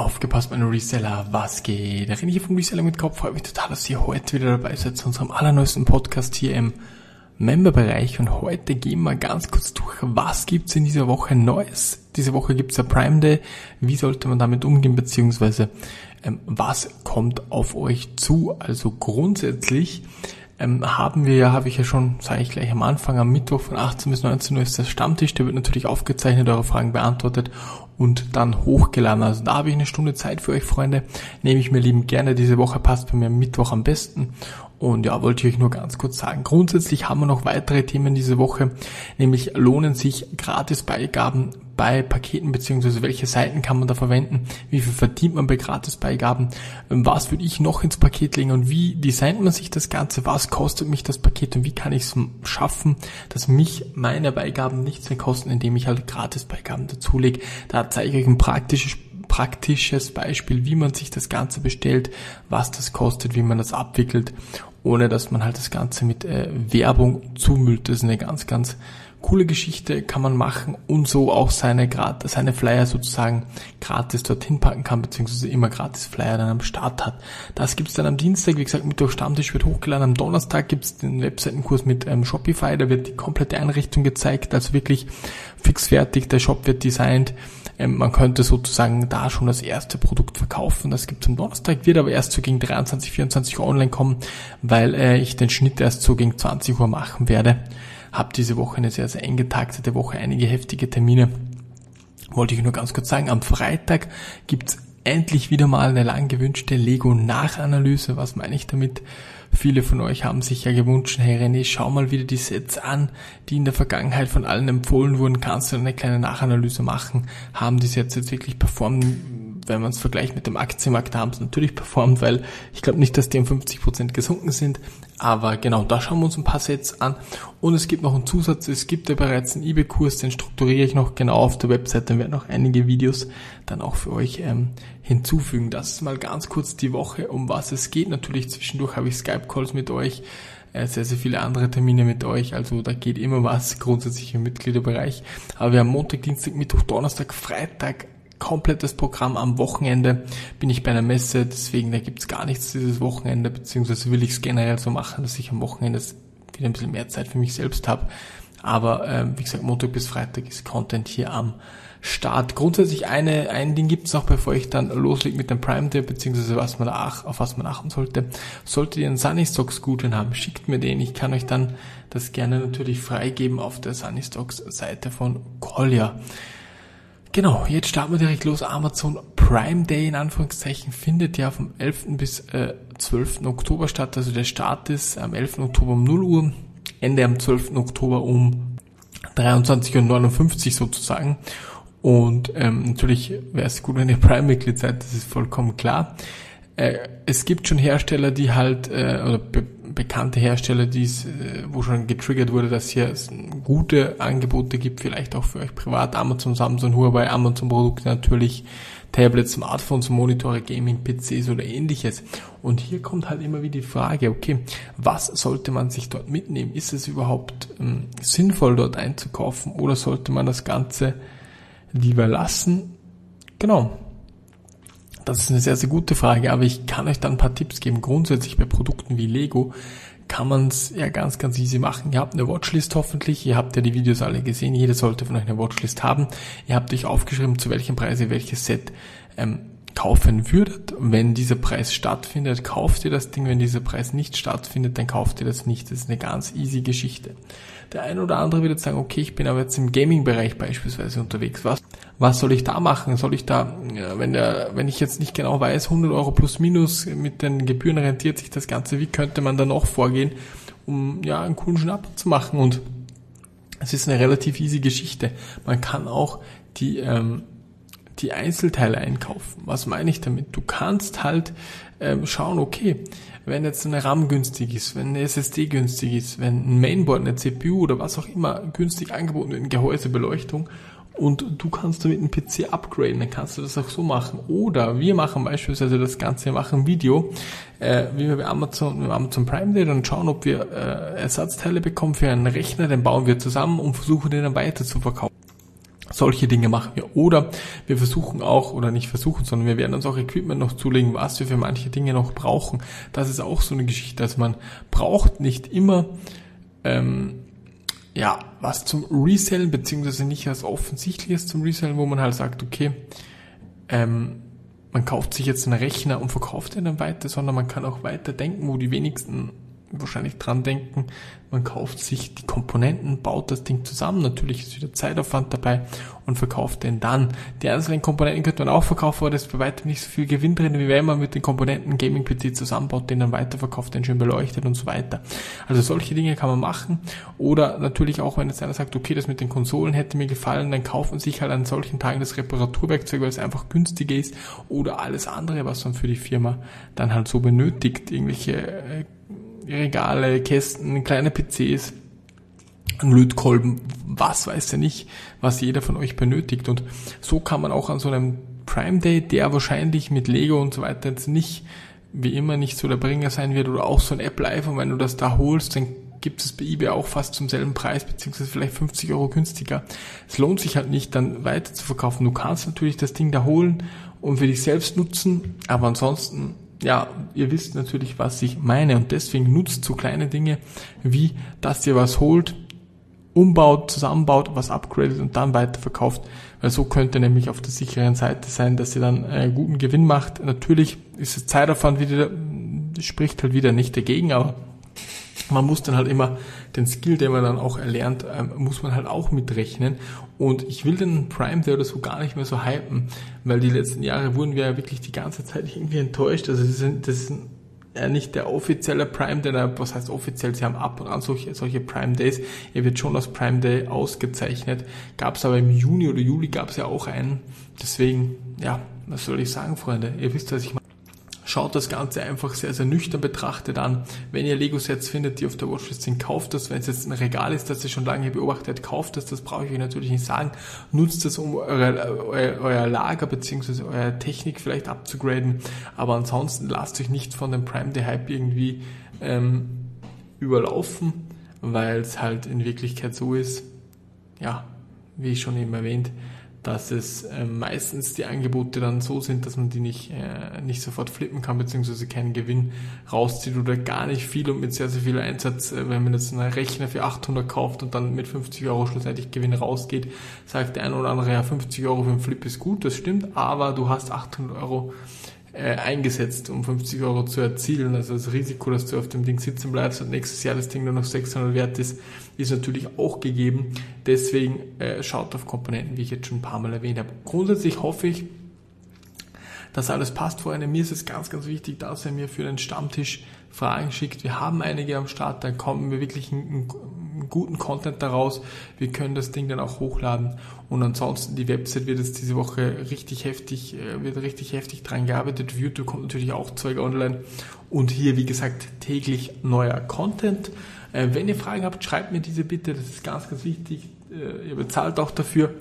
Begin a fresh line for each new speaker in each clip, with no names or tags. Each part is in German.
Aufgepasst, meine Reseller, was geht? Der René hier vom Reseller mit Kopf. Freue mich total, dass ihr heute wieder dabei seid zu unserem allerneuesten Podcast hier im Member-Bereich. Und heute gehen wir ganz kurz durch, was gibt's in dieser Woche Neues? Diese Woche gibt's ja Prime Day. Wie sollte man damit umgehen, beziehungsweise ähm, was kommt auf euch zu? Also grundsätzlich ähm, haben wir ja, habe ich ja schon, sage ich gleich am Anfang, am Mittwoch von 18 bis 19 Uhr ist der Stammtisch, der wird natürlich aufgezeichnet, eure Fragen beantwortet und dann hochgeladen. Also da habe ich eine Stunde Zeit für euch, Freunde. Nehme ich mir lieben gerne. Diese Woche passt bei mir Mittwoch am besten. Und ja, wollte ich euch nur ganz kurz sagen. Grundsätzlich haben wir noch weitere Themen diese Woche, nämlich lohnen sich Gratisbeigaben bei Paketen, beziehungsweise welche Seiten kann man da verwenden, wie viel verdient man bei Gratisbeigaben, was würde ich noch ins Paket legen und wie designt man sich das Ganze, was kostet mich das Paket und wie kann ich es schaffen, dass mich meine Beigaben nichts mehr kosten, indem ich halt Gratisbeigaben dazulege. Da zeige ich euch ein praktisches praktisches Beispiel, wie man sich das Ganze bestellt, was das kostet, wie man das abwickelt, ohne dass man halt das Ganze mit äh, Werbung zumüllt. Das ist eine ganz, ganz coole Geschichte kann man machen und so auch seine, seine Flyer sozusagen gratis dorthin packen kann, beziehungsweise immer gratis Flyer dann am Start hat. Das gibt's dann am Dienstag, wie gesagt, Mittwoch Stammtisch wird hochgeladen. Am Donnerstag gibt's den Webseitenkurs mit ähm, Shopify, da wird die komplette Einrichtung gezeigt, also wirklich fix fertig, der Shop wird designt. Ähm, man könnte sozusagen da schon das erste Produkt verkaufen. Das gibt's am Donnerstag, wird aber erst so gegen 23, 24 Uhr online kommen, weil äh, ich den Schnitt erst so gegen 20 Uhr machen werde habe diese Woche eine sehr, sehr eng getaktete Woche, einige heftige Termine. Wollte ich nur ganz kurz sagen, am Freitag gibt's endlich wieder mal eine lang gewünschte Lego-Nachanalyse. Was meine ich damit? Viele von euch haben sich ja gewünscht, hey René, schau mal wieder die Sets an, die in der Vergangenheit von allen empfohlen wurden. Kannst du eine kleine Nachanalyse machen? Haben die Sets jetzt wirklich performt? Wenn man es vergleicht mit dem Aktienmarkt, da haben sie natürlich performt, weil ich glaube nicht, dass die um 50% gesunken sind. Aber genau, da schauen wir uns ein paar Sets an. Und es gibt noch einen Zusatz, es gibt ja bereits einen eBay-Kurs, den strukturiere ich noch genau auf der Website, dann werden noch einige Videos dann auch für euch ähm, hinzufügen. Das ist mal ganz kurz die Woche, um was es geht. Natürlich zwischendurch habe ich Skype-Calls mit euch, äh, sehr, sehr viele andere Termine mit euch. Also da geht immer was grundsätzlich im Mitgliederbereich. Aber wir haben Montag, Dienstag, Mittwoch, Donnerstag, Freitag, komplettes Programm. Am Wochenende bin ich bei einer Messe, deswegen da gibt's gar nichts dieses Wochenende, beziehungsweise will ich es generell so machen, dass ich am Wochenende wieder ein bisschen mehr Zeit für mich selbst habe. Aber äh, wie gesagt, Montag bis Freitag ist Content hier am Start. Grundsätzlich eine, ein Ding gibt's noch, bevor ich dann loslege mit dem Prime Day, beziehungsweise was man ach, auf was man achten sollte. Solltet ihr einen Sunny Stocks Gutschein haben, schickt mir den. Ich kann euch dann das gerne natürlich freigeben auf der Sunny Stocks Seite von Collier. Genau, jetzt starten wir direkt los. Amazon Prime Day in Anführungszeichen findet ja vom 11. bis äh, 12. Oktober statt. Also der Start ist am 11. Oktober um 0 Uhr, Ende am 12. Oktober um 23.59 Uhr sozusagen. Und ähm, natürlich wäre es gut, wenn ihr Prime-Mitglied seid, das ist vollkommen klar. Äh, es gibt schon Hersteller, die halt, äh, oder bekannte Hersteller, die es, äh, wo schon getriggert wurde, dass hier gute Angebote gibt, vielleicht auch für euch privat, Amazon, Samsung, Huawei, Amazon Produkte natürlich, Tablets, Smartphones, Monitore, Gaming, PCs oder ähnliches. Und hier kommt halt immer wieder die Frage, okay, was sollte man sich dort mitnehmen? Ist es überhaupt ähm, sinnvoll, dort einzukaufen oder sollte man das Ganze lieber lassen? Genau. Das ist eine sehr, sehr gute Frage, aber ich kann euch dann ein paar Tipps geben. Grundsätzlich bei Produkten wie Lego kann man es ja ganz, ganz easy machen. Ihr habt eine Watchlist hoffentlich, ihr habt ja die Videos alle gesehen, jeder sollte von euch eine Watchlist haben. Ihr habt euch aufgeschrieben, zu welchem Preis ihr welches Set ähm, kaufen würdet. Wenn dieser Preis stattfindet, kauft ihr das Ding. Wenn dieser Preis nicht stattfindet, dann kauft ihr das nicht. Das ist eine ganz easy Geschichte. Der eine oder andere wird jetzt sagen, okay, ich bin aber jetzt im Gaming-Bereich beispielsweise unterwegs. Was, was soll ich da machen? Soll ich da, wenn der, wenn ich jetzt nicht genau weiß, 100 Euro plus minus mit den Gebühren rentiert sich das Ganze, wie könnte man da noch vorgehen, um ja einen coolen Schnapp zu machen? Und es ist eine relativ easy Geschichte. Man kann auch die ähm, die Einzelteile einkaufen. Was meine ich damit? Du kannst halt ähm, schauen, okay, wenn jetzt eine RAM günstig ist, wenn eine SSD günstig ist, wenn ein Mainboard, eine CPU oder was auch immer günstig angeboten wird, eine Gehäusebeleuchtung und du kannst damit einen PC upgraden, dann kannst du das auch so machen. Oder wir machen beispielsweise das Ganze, wir machen ein Video, äh, wie wir bei Amazon, bei Amazon Prime Day dann schauen, ob wir äh, Ersatzteile bekommen für einen Rechner, den bauen wir zusammen und versuchen den dann weiter zu verkaufen Solche Dinge machen wir. Oder wir versuchen auch, oder nicht versuchen, sondern wir werden uns auch Equipment noch zulegen, was wir für manche Dinge noch brauchen. Das ist auch so eine Geschichte, dass man braucht nicht immer ähm, ja. Was zum Resellen, beziehungsweise nicht was Offensichtliches zum Resellen, wo man halt sagt, okay, ähm, man kauft sich jetzt einen Rechner und verkauft ihn dann weiter, sondern man kann auch weiter denken, wo die wenigsten wahrscheinlich dran denken, man kauft sich die Komponenten, baut das Ding zusammen, natürlich ist wieder Zeitaufwand dabei und verkauft den dann. Die einzelnen Komponenten könnte man auch verkaufen, aber da ist bei weitem nicht so viel Gewinn drin, wie wenn man mit den Komponenten Gaming-PC zusammenbaut, den dann weiterverkauft, den schön beleuchtet und so weiter. Also solche Dinge kann man machen. Oder natürlich auch, wenn jetzt einer sagt, okay, das mit den Konsolen hätte mir gefallen, dann kauft man sich halt an solchen Tagen das Reparaturwerkzeug, weil es einfach günstiger ist. Oder alles andere, was man für die Firma dann halt so benötigt, irgendwelche äh, Regale, Kästen, kleine PCs, Lötkolben, was weiß er nicht, was jeder von euch benötigt. Und so kann man auch an so einem Prime Day, der wahrscheinlich mit Lego und so weiter jetzt nicht, wie immer, nicht so der Bringer sein wird, oder auch so ein Apple iPhone, wenn du das da holst, dann gibt es bei eBay auch fast zum selben Preis, beziehungsweise vielleicht 50 Euro günstiger. Es lohnt sich halt nicht, dann weiter zu verkaufen. Du kannst natürlich das Ding da holen und für dich selbst nutzen, aber ansonsten ja, ihr wisst natürlich, was ich meine und deswegen nutzt so kleine Dinge wie, dass ihr was holt, umbaut, zusammenbaut, was upgradet und dann weiterverkauft, weil so könnt ihr nämlich auf der sicheren Seite sein, dass ihr dann einen guten Gewinn macht. Natürlich ist es Zeitaufwand wieder, spricht halt wieder nicht dagegen, aber man muss dann halt immer den Skill, den man dann auch erlernt, ähm, muss man halt auch mitrechnen. Und ich will den Prime Day oder so gar nicht mehr so hypen, weil die letzten Jahre wurden wir ja wirklich die ganze Zeit irgendwie enttäuscht. Also das ist, das ist ja nicht der offizielle Prime Day, was heißt offiziell, sie haben ab und an solche, solche Prime Days. Er wird schon als Prime Day ausgezeichnet. Gab es aber im Juni oder Juli gab es ja auch einen. Deswegen, ja, was soll ich sagen, Freunde? Ihr wisst, was ich meine. Schaut das Ganze einfach sehr, sehr nüchtern betrachtet an. Wenn ihr Lego-Sets findet, die auf der Watchlist sind, kauft das. Wenn es jetzt ein Regal ist, das ihr schon lange beobachtet, kauft das. Das brauche ich euch natürlich nicht sagen. Nutzt das, um eure, euer, Lager bzw. eure Technik vielleicht abzugraden. Aber ansonsten lasst euch nicht von dem Prime Day Hype irgendwie ähm, überlaufen, weil es halt in Wirklichkeit so ist, ja, wie ich schon eben erwähnt, dass es äh, meistens die Angebote dann so sind, dass man die nicht, äh, nicht sofort flippen kann, beziehungsweise keinen Gewinn rauszieht oder gar nicht viel und mit sehr, sehr viel Einsatz, äh, wenn man jetzt einen Rechner für 800 kauft und dann mit 50 Euro schlussendlich Gewinn rausgeht, sagt der eine oder andere, ja 50 Euro für einen Flip ist gut, das stimmt, aber du hast 800 Euro äh, eingesetzt, um 50 Euro zu erzielen. Also das Risiko, dass du auf dem Ding sitzen bleibst und nächstes Jahr das Ding nur noch 600 wert ist, ist natürlich auch gegeben. Deswegen äh, schaut auf Komponenten, wie ich jetzt schon ein paar Mal erwähnt habe. Grundsätzlich hoffe ich, dass alles passt, Freunde. Mir ist es ganz, ganz wichtig, dass ihr mir für den Stammtisch Fragen schickt. Wir haben einige am Start, dann kommen wir wirklich einen, einen guten Content daraus. Wir können das Ding dann auch hochladen. Und ansonsten, die Website wird jetzt diese Woche richtig heftig, äh, wird richtig heftig dran gearbeitet. YouTube kommt natürlich auch Zeug online. Und hier, wie gesagt, täglich neuer Content. Äh, wenn ihr Fragen habt, schreibt mir diese bitte. Das ist ganz, ganz wichtig. Äh, ihr bezahlt auch dafür.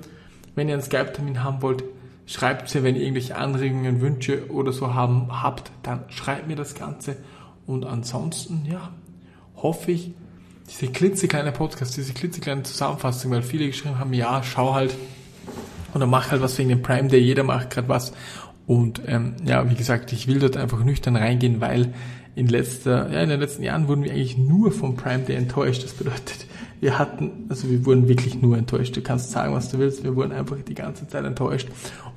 Wenn ihr einen Skype-Termin haben wollt, schreibt mir, wenn ihr irgendwelche Anregungen, Wünsche oder so haben, habt, dann schreibt mir das Ganze. Und ansonsten, ja, hoffe ich, diese klitzekleine Podcast, diese klitzekleine Zusammenfassung, weil viele geschrieben haben, ja, schau halt oder mach halt was wegen dem Prime Day, jeder macht gerade was. Und ähm, ja, wie gesagt, ich will dort einfach nüchtern reingehen, weil in letzter, ja, in den letzten Jahren wurden wir eigentlich nur vom Prime Day enttäuscht. Das bedeutet, wir hatten, also wir wurden wirklich nur enttäuscht. Du kannst sagen, was du willst, wir wurden einfach die ganze Zeit enttäuscht.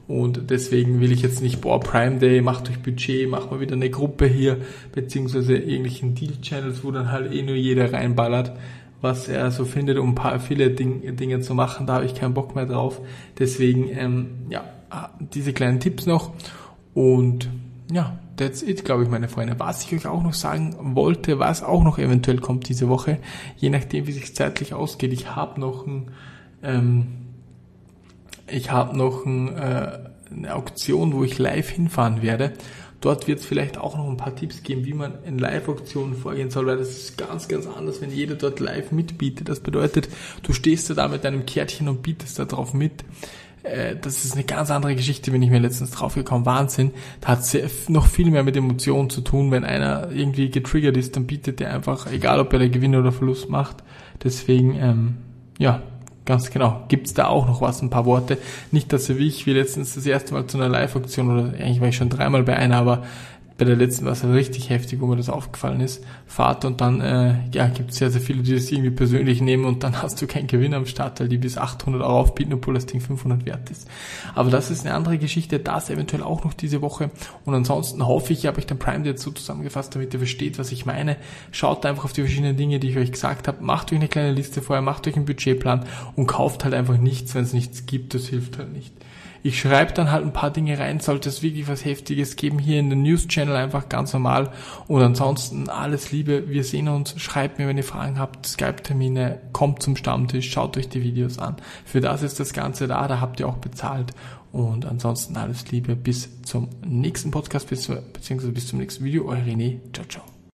Und deswegen will ich jetzt nicht, boah, Prime Day, macht euch Budget, macht mal wieder eine Gruppe hier, beziehungsweise irgendwelchen Deal-Channels, wo dann halt eh nur jeder reinballert, was er so findet, um ein paar viele Ding, Dinge zu machen. Da habe ich keinen Bock mehr drauf. Deswegen, ähm, ja, diese kleinen Tipps noch. Und ja, that's it, glaube ich, meine Freunde. Was ich euch auch noch sagen wollte, was auch noch eventuell kommt diese Woche, je nachdem, wie sich zeitlich ausgeht. Ich habe noch ein, ähm, ich habe noch ein, äh, eine Auktion, wo ich live hinfahren werde. Dort wird es vielleicht auch noch ein paar Tipps geben, wie man in Live-Auktionen vorgehen soll, weil das ist ganz, ganz anders, wenn jeder dort live mitbietet. Das bedeutet, du stehst da mit deinem Kärtchen und bietest da drauf mit. Äh, das ist eine ganz andere Geschichte, bin ich mir letztens draufgekommen. Wahnsinn. Da hat sehr, noch viel mehr mit Emotionen zu tun. Wenn einer irgendwie getriggert ist, dann bietet der einfach, egal ob er der Gewinn oder Verlust macht. Deswegen, ähm, ja, Ganz genau. Gibt's da auch noch was, ein paar Worte? Nicht, dass wie ich wie letztens das erste Mal zu einer Live-Aktion oder eigentlich war ich schon dreimal bei einer, aber bei der letzten war es halt richtig heftig, wo mir das aufgefallen ist. Fahrt und dann äh, ja, gibt es sehr, sehr viele, die das irgendwie persönlich nehmen und dann hast du keinen Gewinn am Start, weil die bis 800 Euro aufbieten, obwohl das Ding 500 wert ist. Aber das ist eine andere Geschichte, das eventuell auch noch diese Woche. Und ansonsten hoffe ich, ich habe euch den Prime jetzt so zusammengefasst, damit ihr versteht, was ich meine. Schaut einfach auf die verschiedenen Dinge, die ich euch gesagt habe. Macht euch eine kleine Liste vorher, macht euch einen Budgetplan und kauft halt einfach nichts, wenn es nichts gibt. Das hilft halt nicht. Ich schreibe dann halt ein paar Dinge rein, sollte es wirklich was Heftiges geben, hier in den News Channel einfach ganz normal. Und ansonsten alles Liebe, wir sehen uns, schreibt mir, wenn ihr Fragen habt, Skype-Termine, kommt zum Stammtisch, schaut euch die Videos an. Für das ist das Ganze da, da habt ihr auch bezahlt. Und ansonsten alles Liebe, bis zum nächsten Podcast, bis, beziehungsweise bis zum nächsten Video. Euer René, ciao, ciao.